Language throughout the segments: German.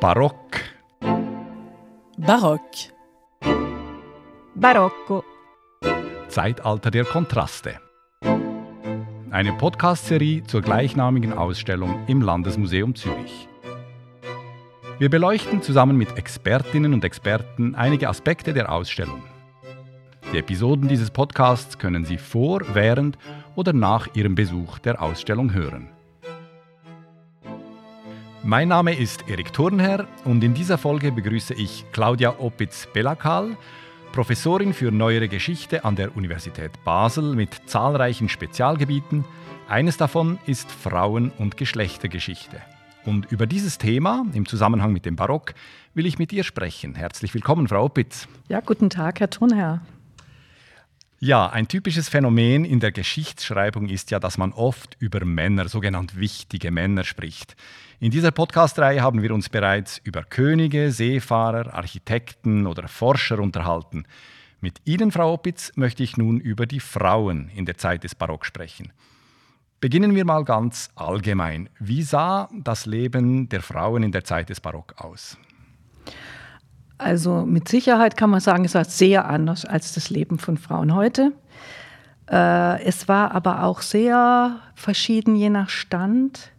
Barock. Barock. Barocco. Zeitalter der Kontraste. Eine Podcast-Serie zur gleichnamigen Ausstellung im Landesmuseum Zürich. Wir beleuchten zusammen mit Expertinnen und Experten einige Aspekte der Ausstellung. Die Episoden dieses Podcasts können Sie vor, während oder nach Ihrem Besuch der Ausstellung hören. Mein Name ist Erik Thurnherr und in dieser Folge begrüße ich Claudia Opitz-Belakal, Professorin für Neuere Geschichte an der Universität Basel mit zahlreichen Spezialgebieten. Eines davon ist Frauen- und Geschlechtergeschichte. Und über dieses Thema im Zusammenhang mit dem Barock will ich mit ihr sprechen. Herzlich willkommen, Frau Opitz. Ja, guten Tag, Herr Thurnherr. Ja, ein typisches Phänomen in der Geschichtsschreibung ist ja, dass man oft über Männer, sogenannt wichtige Männer, spricht. In dieser Podcast-Reihe haben wir uns bereits über Könige, Seefahrer, Architekten oder Forscher unterhalten. Mit Ihnen, Frau Opitz, möchte ich nun über die Frauen in der Zeit des Barock sprechen. Beginnen wir mal ganz allgemein. Wie sah das Leben der Frauen in der Zeit des Barock aus? Also mit Sicherheit kann man sagen, es war sehr anders als das Leben von Frauen heute. Äh, es war aber auch sehr verschieden je nach Stand,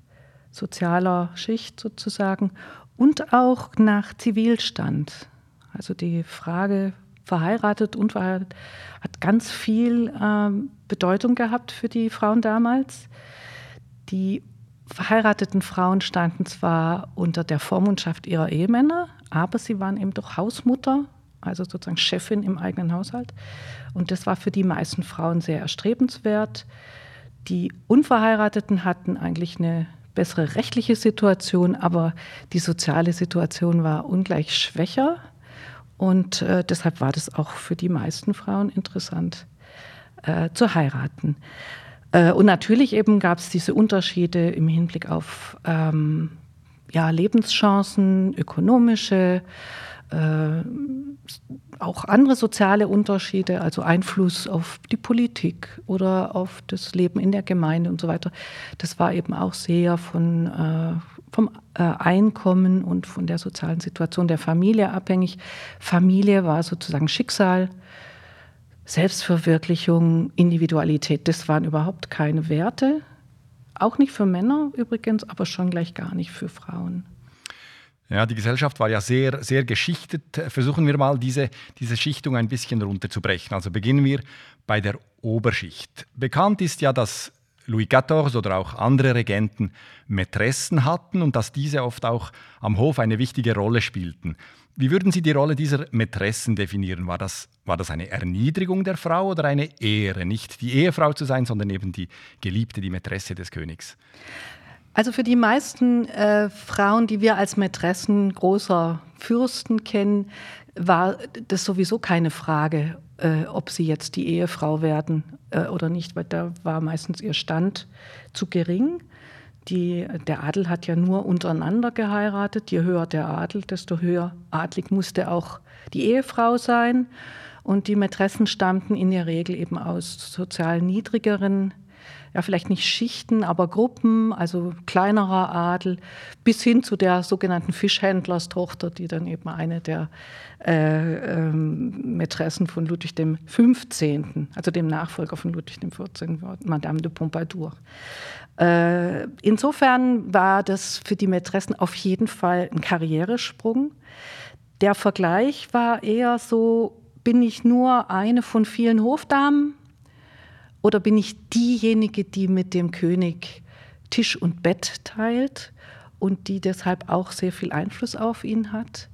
sozialer Schicht sozusagen und auch nach Zivilstand. Also die Frage verheiratet, unverheiratet hat ganz viel ähm, Bedeutung gehabt für die Frauen damals. Die verheirateten Frauen standen zwar unter der Vormundschaft ihrer Ehemänner, aber sie waren eben doch Hausmutter, also sozusagen Chefin im eigenen Haushalt. Und das war für die meisten Frauen sehr erstrebenswert. Die Unverheirateten hatten eigentlich eine bessere rechtliche Situation, aber die soziale Situation war ungleich schwächer. Und äh, deshalb war das auch für die meisten Frauen interessant äh, zu heiraten. Äh, und natürlich eben gab es diese Unterschiede im Hinblick auf ähm, ja, Lebenschancen, ökonomische, äh, auch andere soziale Unterschiede, also Einfluss auf die Politik oder auf das Leben in der Gemeinde und so weiter. Das war eben auch sehr von, äh, vom äh, Einkommen und von der sozialen Situation der Familie abhängig. Familie war sozusagen Schicksal Selbstverwirklichung, Individualität, das waren überhaupt keine Werte. Auch nicht für Männer übrigens, aber schon gleich gar nicht für Frauen. Ja, die Gesellschaft war ja sehr, sehr geschichtet. Versuchen wir mal, diese, diese Schichtung ein bisschen runterzubrechen. Also beginnen wir bei der Oberschicht. Bekannt ist ja, dass Louis XIV oder auch andere Regenten Mätressen hatten und dass diese oft auch am Hof eine wichtige Rolle spielten. Wie würden Sie die Rolle dieser Mätressen definieren? War das, war das eine Erniedrigung der Frau oder eine Ehre? Nicht die Ehefrau zu sein, sondern eben die Geliebte, die Mätresse des Königs? Also für die meisten äh, Frauen, die wir als Mätressen großer Fürsten kennen, war das sowieso keine Frage, äh, ob sie jetzt die Ehefrau werden äh, oder nicht, weil da war meistens ihr Stand zu gering. Die, der Adel hat ja nur untereinander geheiratet. Je höher der Adel, desto höher adlig musste auch die Ehefrau sein. Und die Mätressen stammten in der Regel eben aus sozial niedrigeren ja vielleicht nicht Schichten, aber Gruppen, also kleinerer Adel, bis hin zu der sogenannten Fischhändlerstochter, die dann eben eine der äh, ähm, Mätressen von Ludwig dem 15., also dem Nachfolger von Ludwig dem 14., war, Madame de Pompadour. Äh, insofern war das für die Mätressen auf jeden Fall ein Karrieresprung. Der Vergleich war eher so, bin ich nur eine von vielen Hofdamen oder bin ich diejenige, die mit dem König Tisch und Bett teilt und die deshalb auch sehr viel Einfluss auf ihn hat?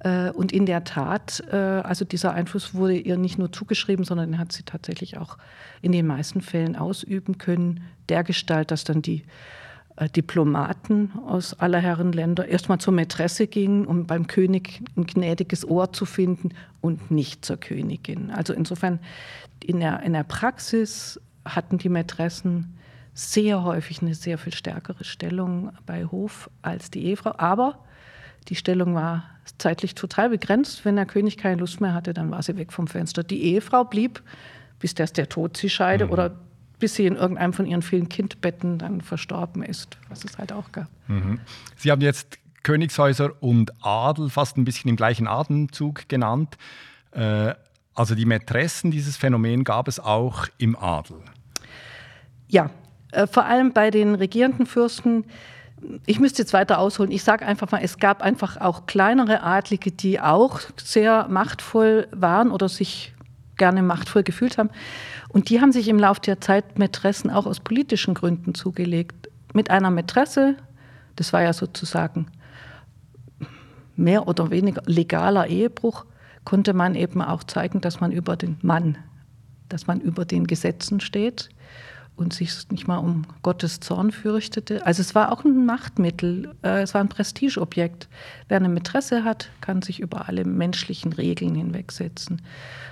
Äh, und in der Tat, äh, also dieser Einfluss wurde ihr nicht nur zugeschrieben, sondern hat sie tatsächlich auch in den meisten Fällen ausüben können, dergestalt, dass dann die Diplomaten aus aller Herren Länder erstmal zur Mätresse gingen, um beim König ein gnädiges Ohr zu finden und nicht zur Königin. Also insofern in der, in der Praxis hatten die Mätressen sehr häufig eine sehr viel stärkere Stellung bei Hof als die Ehefrau. Aber die Stellung war zeitlich total begrenzt. Wenn der König keine Lust mehr hatte, dann war sie weg vom Fenster. Die Ehefrau blieb, bis der Tod sie scheide mhm. oder bis sie in irgendeinem von ihren vielen Kindbetten dann verstorben ist, was es halt auch gab. Mhm. Sie haben jetzt Königshäuser und Adel fast ein bisschen im gleichen Atemzug genannt. Äh, also die Mätressen, dieses Phänomen gab es auch im Adel. Ja, äh, vor allem bei den regierenden Fürsten. Ich müsste jetzt weiter ausholen. Ich sage einfach mal, es gab einfach auch kleinere Adlige, die auch sehr machtvoll waren oder sich gerne machtvoll gefühlt haben. Und die haben sich im Laufe der Zeit Mätressen auch aus politischen Gründen zugelegt. Mit einer Mätresse, das war ja sozusagen mehr oder weniger legaler Ehebruch, konnte man eben auch zeigen, dass man über den Mann, dass man über den Gesetzen steht und sich nicht mal um Gottes Zorn fürchtete. Also es war auch ein Machtmittel, äh, es war ein Prestigeobjekt. Wer eine Mätresse hat, kann sich über alle menschlichen Regeln hinwegsetzen.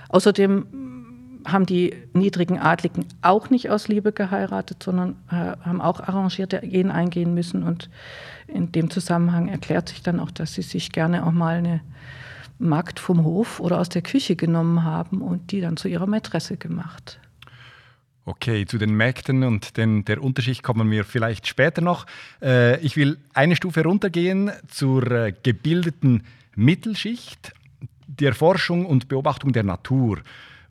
Außerdem haben die niedrigen Adligen auch nicht aus Liebe geheiratet, sondern äh, haben auch arrangierte Ehen eingehen müssen. Und in dem Zusammenhang erklärt sich dann auch, dass sie sich gerne auch mal eine Magd vom Hof oder aus der Küche genommen haben und die dann zu ihrer Mätresse gemacht. Okay, zu den Mägden und den, der Unterschicht kommen wir vielleicht später noch. Äh, ich will eine Stufe runtergehen zur äh, gebildeten Mittelschicht. Die Erforschung und Beobachtung der Natur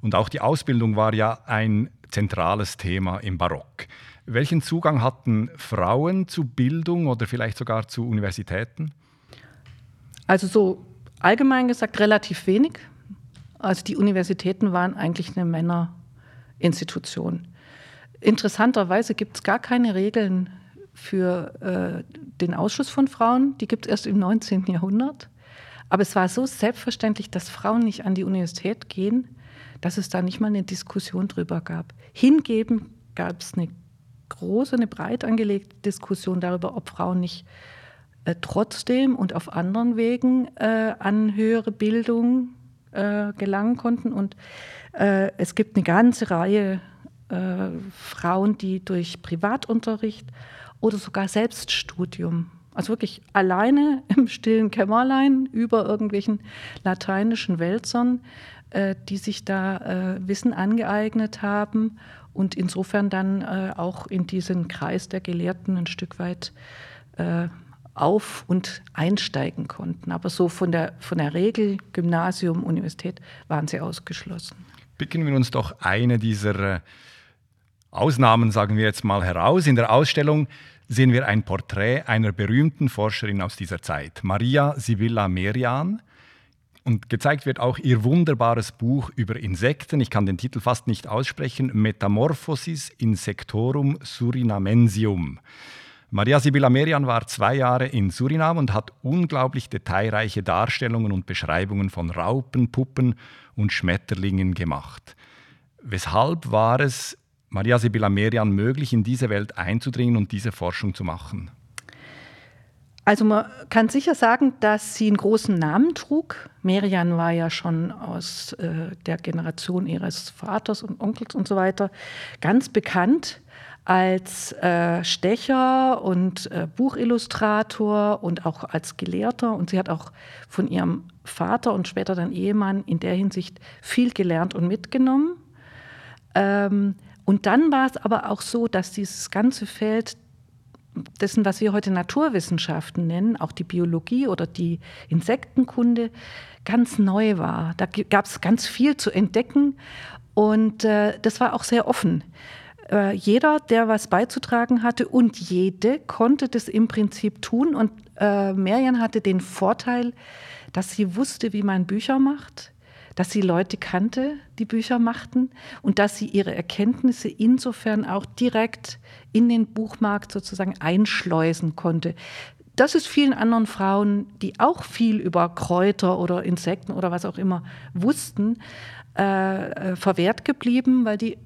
und auch die Ausbildung war ja ein zentrales Thema im Barock. Welchen Zugang hatten Frauen zu Bildung oder vielleicht sogar zu Universitäten? Also so allgemein gesagt relativ wenig. Also die Universitäten waren eigentlich eine Männerinstitution. Interessanterweise gibt es gar keine Regeln für äh, den Ausschuss von Frauen. Die gibt es erst im 19. Jahrhundert. Aber es war so selbstverständlich, dass Frauen nicht an die Universität gehen, dass es da nicht mal eine Diskussion drüber gab. Hingeben gab es eine große, eine breit angelegte Diskussion darüber, ob Frauen nicht äh, trotzdem und auf anderen Wegen äh, an höhere Bildung äh, gelangen konnten. Und äh, es gibt eine ganze Reihe äh, Frauen, die durch Privatunterricht oder sogar Selbststudium also wirklich alleine im stillen Kämmerlein über irgendwelchen lateinischen Wälzern, äh, die sich da äh, Wissen angeeignet haben und insofern dann äh, auch in diesen Kreis der Gelehrten ein Stück weit äh, auf und einsteigen konnten. Aber so von der, von der Regel Gymnasium, Universität waren sie ausgeschlossen. Picken wir uns doch eine dieser äh, Ausnahmen, sagen wir jetzt mal, heraus. In der Ausstellung sehen wir ein Porträt einer berühmten Forscherin aus dieser Zeit, Maria Sibylla Merian. Und gezeigt wird auch ihr wunderbares Buch über Insekten. Ich kann den Titel fast nicht aussprechen. Metamorphosis Insectorum Surinamensium. Maria Sibylla Merian war zwei Jahre in Surinam und hat unglaublich detailreiche Darstellungen und Beschreibungen von Raupen, Puppen und Schmetterlingen gemacht. Weshalb war es Maria Sibylla Merian möglich, in diese Welt einzudringen und diese Forschung zu machen? Also man kann sicher sagen, dass sie einen großen Namen trug. Merian war ja schon aus äh, der Generation ihres Vaters und Onkels und so weiter ganz bekannt als äh, Stecher und äh, Buchillustrator und auch als Gelehrter. Und sie hat auch von ihrem Vater und später dann Ehemann in der Hinsicht viel gelernt und mitgenommen. Ähm, und dann war es aber auch so, dass dieses ganze Feld dessen, was wir heute Naturwissenschaften nennen, auch die Biologie oder die Insektenkunde, ganz neu war. Da gab es ganz viel zu entdecken und äh, das war auch sehr offen. Äh, jeder, der was beizutragen hatte und jede konnte das im Prinzip tun. Und äh, Merian hatte den Vorteil, dass sie wusste, wie man Bücher macht dass sie Leute kannte, die Bücher machten und dass sie ihre Erkenntnisse insofern auch direkt in den Buchmarkt sozusagen einschleusen konnte. Das ist vielen anderen Frauen, die auch viel über Kräuter oder Insekten oder was auch immer wussten, äh, äh verwehrt geblieben, weil die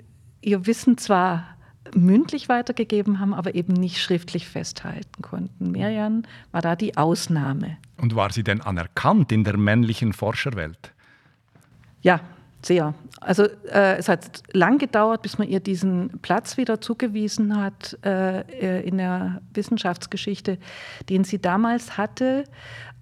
ihr Wissen zwar mündlich weitergegeben haben, aber eben nicht schriftlich festhalten konnten. Merian war da die Ausnahme. Und war sie denn anerkannt in der männlichen Forscherwelt? Ja, sehr. Also äh, es hat lang gedauert, bis man ihr diesen Platz wieder zugewiesen hat äh, äh, in der Wissenschaftsgeschichte, den sie damals hatte.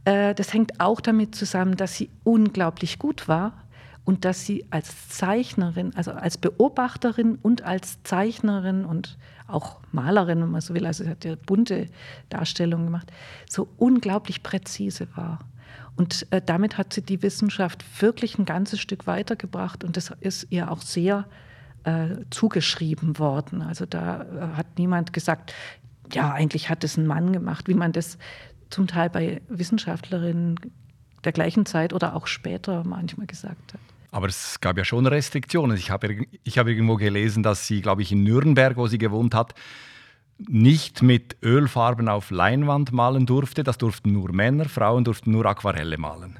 Äh, das hängt auch damit zusammen, dass sie unglaublich gut war und dass sie als Zeichnerin, also als Beobachterin und als Zeichnerin und auch Malerin, wenn man so will, also sie hat ja bunte Darstellungen gemacht, so unglaublich präzise war. Und äh, damit hat sie die Wissenschaft wirklich ein ganzes Stück weitergebracht und das ist ihr auch sehr äh, zugeschrieben worden. Also da äh, hat niemand gesagt, ja, eigentlich hat es ein Mann gemacht, wie man das zum Teil bei Wissenschaftlerinnen der gleichen Zeit oder auch später manchmal gesagt hat. Aber es gab ja schon Restriktionen. Ich habe, ich habe irgendwo gelesen, dass sie, glaube ich, in Nürnberg, wo sie gewohnt hat, nicht mit Ölfarben auf Leinwand malen durfte. Das durften nur Männer, Frauen durften nur Aquarelle malen.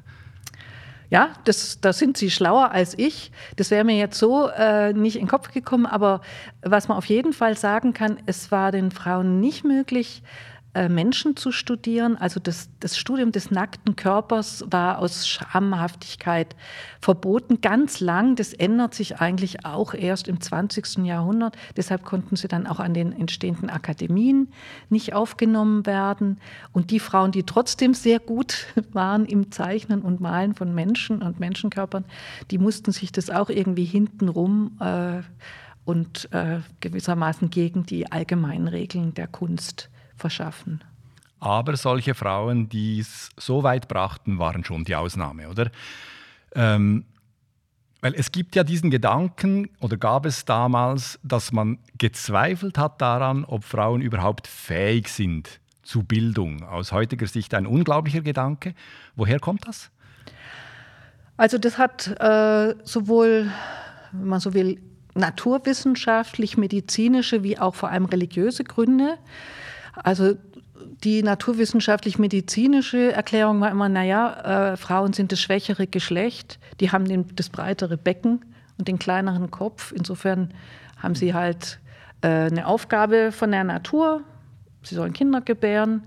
Ja, das, da sind Sie schlauer als ich. Das wäre mir jetzt so äh, nicht in den Kopf gekommen. Aber was man auf jeden Fall sagen kann, es war den Frauen nicht möglich, Menschen zu studieren. Also das, das, Studium des nackten Körpers war aus Schamhaftigkeit verboten, ganz lang. Das ändert sich eigentlich auch erst im 20. Jahrhundert. Deshalb konnten sie dann auch an den entstehenden Akademien nicht aufgenommen werden. Und die Frauen, die trotzdem sehr gut waren im Zeichnen und Malen von Menschen und Menschenkörpern, die mussten sich das auch irgendwie hintenrum äh, und äh, gewissermaßen gegen die allgemeinen Regeln der Kunst verschaffen. Aber solche Frauen, die es so weit brachten, waren schon die Ausnahme, oder? Ähm, weil es gibt ja diesen Gedanken, oder gab es damals, dass man gezweifelt hat daran, ob Frauen überhaupt fähig sind zu Bildung. Aus heutiger Sicht ein unglaublicher Gedanke. Woher kommt das? Also das hat äh, sowohl, wenn man so will, naturwissenschaftlich, medizinische wie auch vor allem religiöse Gründe. Also die naturwissenschaftlich-medizinische Erklärung war immer, naja, äh, Frauen sind das schwächere Geschlecht, die haben den, das breitere Becken und den kleineren Kopf. Insofern haben sie halt äh, eine Aufgabe von der Natur, sie sollen Kinder gebären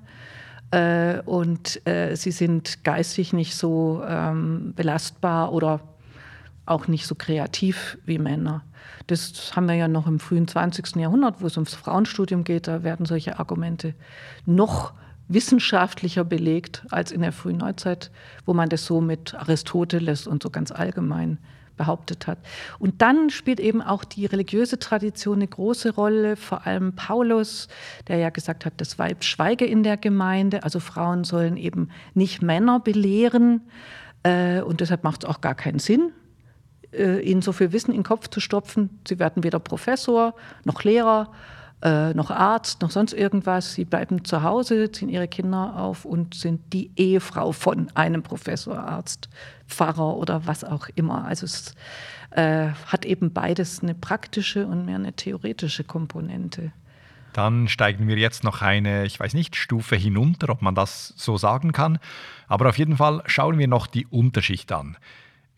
äh, und äh, sie sind geistig nicht so ähm, belastbar oder auch nicht so kreativ wie Männer. Das haben wir ja noch im frühen 20. Jahrhundert, wo es ums Frauenstudium geht. Da werden solche Argumente noch wissenschaftlicher belegt als in der frühen Neuzeit, wo man das so mit Aristoteles und so ganz allgemein behauptet hat. Und dann spielt eben auch die religiöse Tradition eine große Rolle, vor allem Paulus, der ja gesagt hat, das Weib schweige in der Gemeinde, also Frauen sollen eben nicht Männer belehren. Äh, und deshalb macht es auch gar keinen Sinn, äh, ihnen so viel Wissen in den Kopf zu stopfen. Sie werden weder Professor noch Lehrer äh, noch Arzt noch sonst irgendwas. Sie bleiben zu Hause, ziehen ihre Kinder auf und sind die Ehefrau von einem Professor, Arzt, Pfarrer oder was auch immer. Also es äh, hat eben beides eine praktische und mehr eine theoretische Komponente. Dann steigen wir jetzt noch eine, ich weiß nicht, Stufe hinunter, ob man das so sagen kann. Aber auf jeden Fall schauen wir noch die Unterschicht an.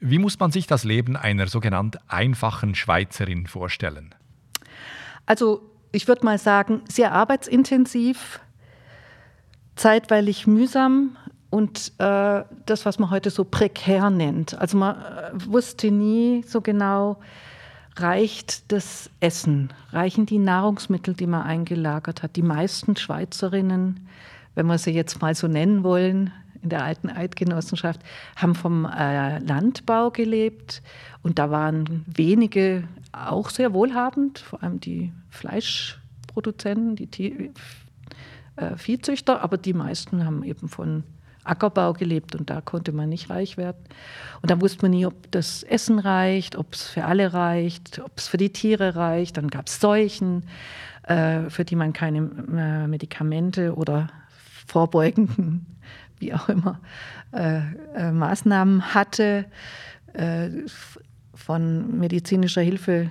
Wie muss man sich das Leben einer sogenannten einfachen Schweizerin vorstellen? Also ich würde mal sagen, sehr arbeitsintensiv, zeitweilig mühsam und äh, das, was man heute so prekär nennt. Also man äh, wusste nie so genau, reicht das Essen, reichen die Nahrungsmittel, die man eingelagert hat. Die meisten Schweizerinnen, wenn wir sie jetzt mal so nennen wollen, in der alten Eidgenossenschaft, haben vom äh, Landbau gelebt und da waren wenige auch sehr wohlhabend, vor allem die Fleischproduzenten, die äh, Viehzüchter, aber die meisten haben eben von Ackerbau gelebt und da konnte man nicht reich werden. Und da wusste man nie, ob das Essen reicht, ob es für alle reicht, ob es für die Tiere reicht. Dann gab es Seuchen, äh, für die man keine äh, Medikamente oder vorbeugenden wie auch immer, äh, äh, Maßnahmen hatte, äh, von medizinischer Hilfe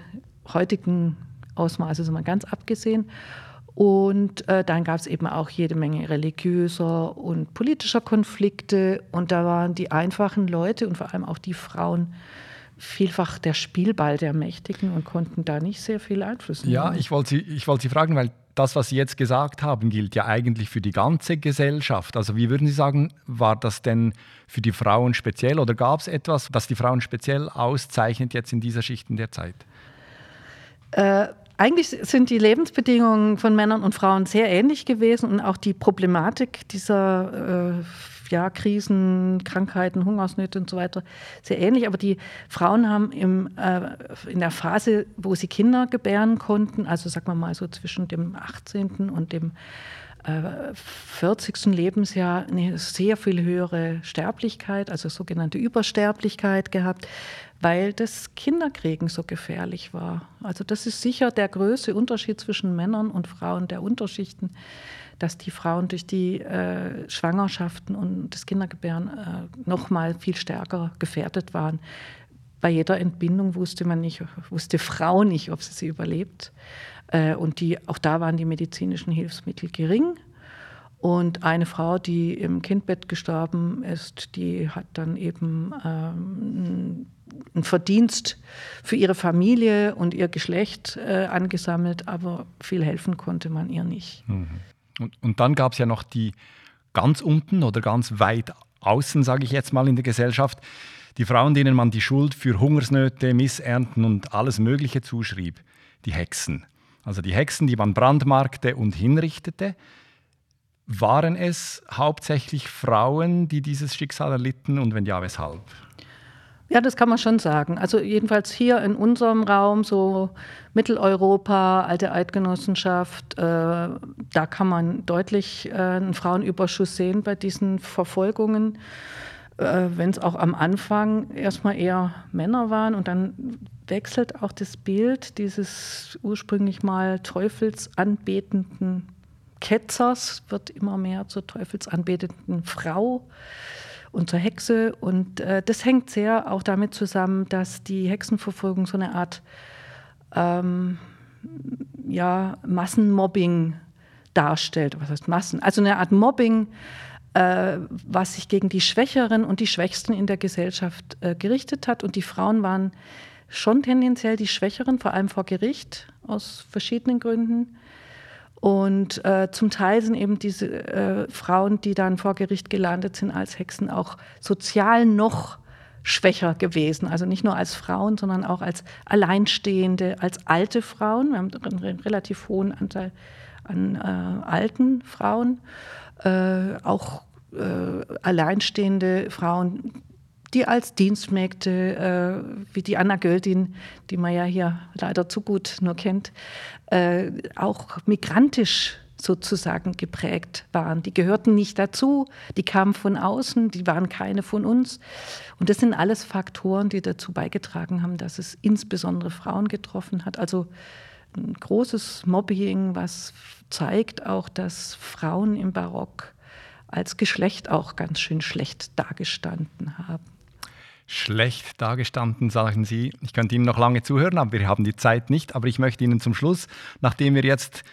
heutigen Ausmaßes mal ganz abgesehen. Und äh, dann gab es eben auch jede Menge religiöser und politischer Konflikte. Und da waren die einfachen Leute und vor allem auch die Frauen vielfach der Spielball der Mächtigen und konnten da nicht sehr viel Einfluss nehmen. Ja, ich wollte Sie, wollt Sie fragen, weil das, was Sie jetzt gesagt haben, gilt ja eigentlich für die ganze Gesellschaft. Also wie würden Sie sagen, war das denn für die Frauen speziell oder gab es etwas, das die Frauen speziell auszeichnet jetzt in dieser Schichten der Zeit? Äh, eigentlich sind die Lebensbedingungen von Männern und Frauen sehr ähnlich gewesen und auch die Problematik dieser äh, ja, Krisen, Krankheiten, Hungersnöte und so weiter sehr ähnlich. Aber die Frauen haben im, äh, in der Phase, wo sie Kinder gebären konnten, also sagen wir mal so zwischen dem 18. und dem 40. Äh, Lebensjahr eine sehr viel höhere Sterblichkeit, also sogenannte Übersterblichkeit gehabt, weil das Kinderkriegen so gefährlich war. Also das ist sicher der größte Unterschied zwischen Männern und Frauen der Unterschichten, dass die Frauen durch die äh, Schwangerschaften und das Kindergebären äh, noch mal viel stärker gefährdet waren. Bei jeder Entbindung wusste man nicht, wusste Frau nicht, ob sie sie überlebt. Äh, und die, auch da waren die medizinischen Hilfsmittel gering. Und eine Frau, die im Kindbett gestorben ist, die hat dann eben ähm, einen Verdienst für ihre Familie und ihr Geschlecht äh, angesammelt, aber viel helfen konnte man ihr nicht. Mhm. Und, und dann gab es ja noch die ganz unten oder ganz weit außen, sage ich jetzt mal, in der Gesellschaft, die Frauen, denen man die Schuld für Hungersnöte, Missernten und alles Mögliche zuschrieb, die Hexen. Also die Hexen, die man brandmarkte und hinrichtete. Waren es hauptsächlich Frauen, die dieses Schicksal erlitten und wenn ja, weshalb? Ja, das kann man schon sagen. Also jedenfalls hier in unserem Raum, so Mitteleuropa, alte Eidgenossenschaft, äh, da kann man deutlich äh, einen Frauenüberschuss sehen bei diesen Verfolgungen. Äh, Wenn es auch am Anfang erstmal eher Männer waren und dann wechselt auch das Bild dieses ursprünglich mal teufelsanbetenden Ketzers, wird immer mehr zur teufelsanbetenden Frau und zur Hexe. Und äh, das hängt sehr auch damit zusammen, dass die Hexenverfolgung so eine Art ähm, ja, Massenmobbing darstellt. Was heißt Massen? Also eine Art Mobbing, äh, was sich gegen die Schwächeren und die Schwächsten in der Gesellschaft äh, gerichtet hat. Und die Frauen waren schon tendenziell die Schwächeren, vor allem vor Gericht, aus verschiedenen Gründen. Und äh, zum Teil sind eben diese äh, Frauen, die dann vor Gericht gelandet sind als Hexen, auch sozial noch schwächer gewesen. Also nicht nur als Frauen, sondern auch als Alleinstehende, als alte Frauen. Wir haben einen relativ hohen Anteil an äh, alten Frauen. Äh, auch äh, alleinstehende Frauen, die als Dienstmägde, äh, wie die Anna Göldin, die man ja hier leider zu gut nur kennt, äh, auch migrantisch sozusagen geprägt waren. Die gehörten nicht dazu, die kamen von außen, die waren keine von uns. Und das sind alles Faktoren, die dazu beigetragen haben, dass es insbesondere Frauen getroffen hat. Also ein großes Mobbing, was zeigt auch, dass Frauen im Barock als Geschlecht auch ganz schön schlecht dargestanden haben schlecht dargestanden, sagen Sie. Ich könnte Ihnen noch lange zuhören, aber wir haben die Zeit nicht. Aber ich möchte Ihnen zum Schluss, nachdem wir jetzt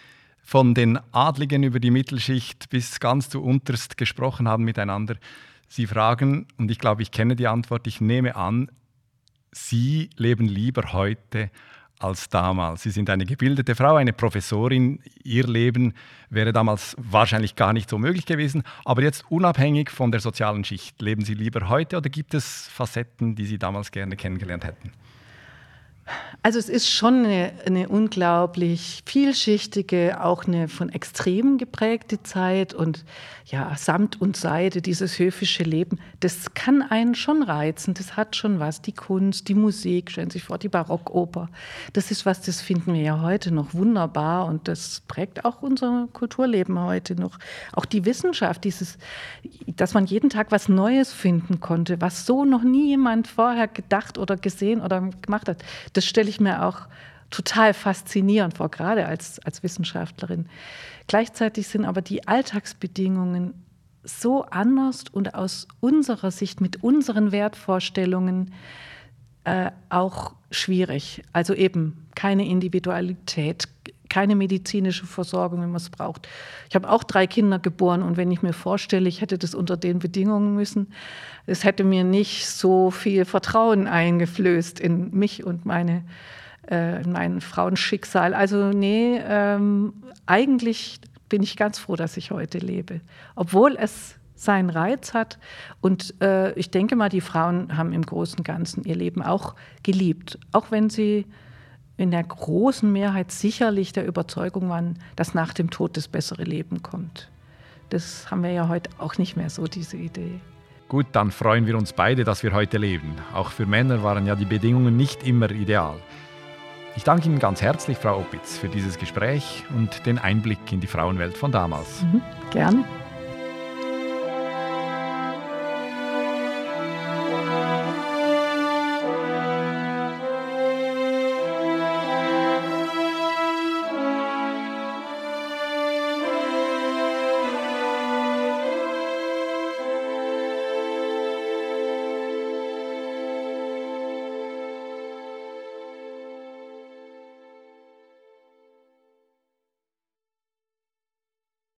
von den Adligen über die Mittelschicht bis ganz zu unterst gesprochen haben miteinander, Sie fragen, und ich glaube, ich kenne die Antwort, ich nehme an, Sie leben lieber heute als damals. Sie sind eine gebildete Frau, eine Professorin. Ihr Leben wäre damals wahrscheinlich gar nicht so möglich gewesen. Aber jetzt unabhängig von der sozialen Schicht, leben Sie lieber heute oder gibt es Facetten, die Sie damals gerne kennengelernt hätten? Also es ist schon eine, eine, unglaublich vielschichtige, auch eine von Extremen geprägte Zeit und ja, Samt und Seide, dieses höfische Leben, das kann einen schon reizen, das hat schon was. Die Kunst, die Musik, stellen Sie sich vor, die Barockoper, das ist was, das finden wir ja heute noch wunderbar und das prägt auch unser Kulturleben heute noch. Auch die Wissenschaft, dieses, dass man jeden Tag was Neues finden konnte, was so noch nie jemand vorher gedacht oder gesehen oder gemacht hat das stelle ich mir auch total faszinierend vor, gerade als, als Wissenschaftlerin. Gleichzeitig sind aber die Alltagsbedingungen so anders und aus unserer Sicht mit unseren Wertvorstellungen äh, auch schwierig. Also eben keine Individualität, keine medizinische Versorgung, wenn man es braucht. Ich habe auch drei Kinder geboren und wenn ich mir vorstelle, ich hätte das unter den Bedingungen müssen, es hätte mir nicht so viel Vertrauen eingeflößt in mich und meine, äh, in mein Frauenschicksal. Also nee, ähm, eigentlich bin ich ganz froh, dass ich heute lebe, obwohl es seinen Reiz hat. Und äh, ich denke mal, die Frauen haben im Großen und Ganzen ihr Leben auch geliebt, auch wenn sie in der großen Mehrheit sicherlich der Überzeugung waren, dass nach dem Tod das bessere Leben kommt. Das haben wir ja heute auch nicht mehr so, diese Idee. Gut, dann freuen wir uns beide, dass wir heute leben. Auch für Männer waren ja die Bedingungen nicht immer ideal. Ich danke Ihnen ganz herzlich, Frau Opitz, für dieses Gespräch und den Einblick in die Frauenwelt von damals. Mhm, gerne.